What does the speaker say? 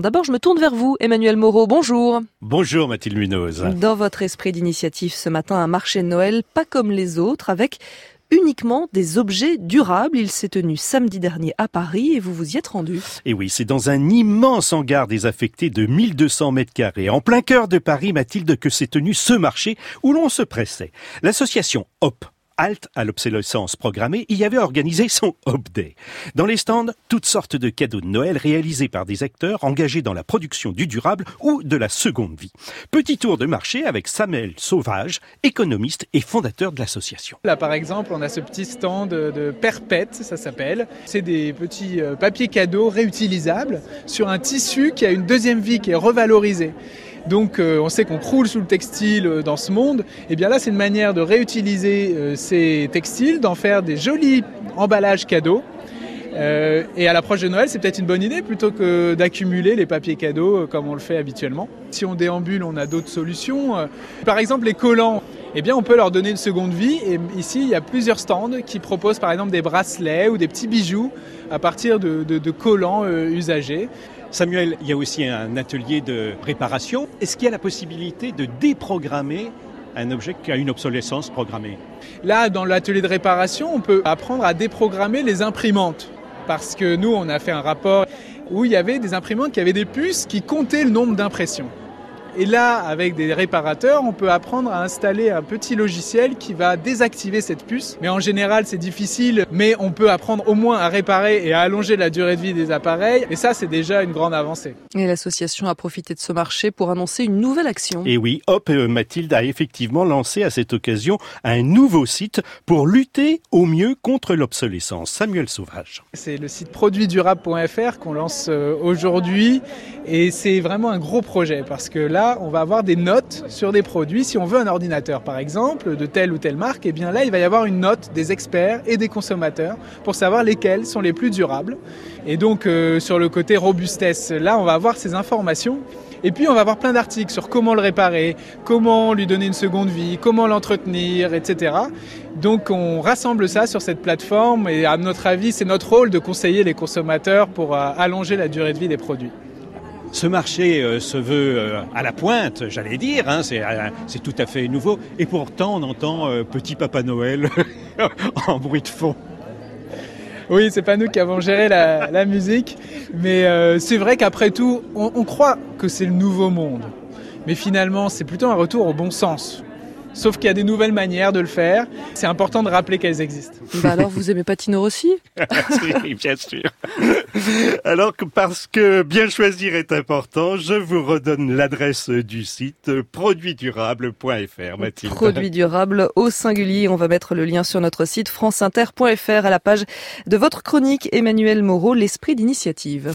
D'abord, je me tourne vers vous, Emmanuel Moreau. Bonjour. Bonjour, Mathilde Munoz. Dans votre esprit d'initiative ce matin, un marché de Noël pas comme les autres, avec uniquement des objets durables. Il s'est tenu samedi dernier à Paris et vous vous y êtes rendu. Et oui, c'est dans un immense hangar désaffecté de 1200 mètres carrés, en plein cœur de Paris, Mathilde, que s'est tenu ce marché où l'on se pressait. L'association HOP, halte à l'obsolescence programmée, y avait organisé son Hop Day. Dans les stands, toutes sortes de cadeaux de Noël réalisés par des acteurs engagés dans la production du durable ou de la seconde vie. Petit tour de marché avec Samuel Sauvage, économiste et fondateur de l'association. Là, par exemple, on a ce petit stand de Perpète, ça s'appelle. C'est des petits euh, papiers cadeaux réutilisables sur un tissu qui a une deuxième vie, qui est revalorisé. Donc euh, on sait qu'on croule sous le textile euh, dans ce monde. Et eh bien là, c'est une manière de réutiliser euh, ces textiles, d'en faire des jolis emballages cadeaux. et à l'approche de Noël, c'est peut-être une bonne idée plutôt que d'accumuler les papiers cadeaux comme on le fait habituellement. Si on déambule, on a d'autres solutions. Par exemple, les collants. Eh bien, on peut leur donner une seconde vie. Et ici, il y a plusieurs stands qui proposent par exemple des bracelets ou des petits bijoux à partir de, de collants usagés. Samuel, il y a aussi un atelier de réparation. Est-ce qu'il y a la possibilité de déprogrammer un objet qui a une obsolescence programmée? Là, dans l'atelier de réparation, on peut apprendre à déprogrammer les imprimantes. Parce que nous, on a fait un rapport où il y avait des imprimantes qui avaient des puces qui comptaient le nombre d'impressions. Et là, avec des réparateurs, on peut apprendre à installer un petit logiciel qui va désactiver cette puce. Mais en général, c'est difficile, mais on peut apprendre au moins à réparer et à allonger la durée de vie des appareils. Et ça, c'est déjà une grande avancée. Et l'association a profité de ce marché pour annoncer une nouvelle action. Et oui, Hop euh, Mathilde a effectivement lancé à cette occasion un nouveau site pour lutter au mieux contre l'obsolescence. Samuel Sauvage. C'est le site produitdurable.fr qu'on lance euh, aujourd'hui et c'est vraiment un gros projet parce que là, on va avoir des notes sur des produits. Si on veut un ordinateur, par exemple, de telle ou telle marque, et eh bien là, il va y avoir une note des experts et des consommateurs pour savoir lesquels sont les plus durables. Et donc, euh, sur le côté robustesse, là, on va avoir ces informations. Et puis, on va avoir plein d'articles sur comment le réparer, comment lui donner une seconde vie, comment l'entretenir, etc. Donc, on rassemble ça sur cette plateforme et à notre avis, c'est notre rôle de conseiller les consommateurs pour euh, allonger la durée de vie des produits. Ce marché euh, se veut euh, à la pointe, j'allais dire, hein, euh, c'est tout à fait nouveau. Et pourtant, on entend Petit Papa Noël en bruit de fond. Oui, c'est pas nous qui avons géré la, musique, mais c'est vrai qu'après tout, on croit que c'est le nouveau monde. Mais finalement, c'est plutôt un retour au bon sens. Sauf qu'il y a des nouvelles manières de le faire. C'est important de rappeler qu'elles existent. Bah alors, vous aimez Patino aussi Oui, bien sûr. Alors que parce que bien choisir est important, je vous redonne l'adresse du site produitdurable.fr, Mathilde. Produit durable au singulier. On va mettre le lien sur notre site franceinter.fr à la page de votre chronique Emmanuel Moreau, l'esprit d'initiative.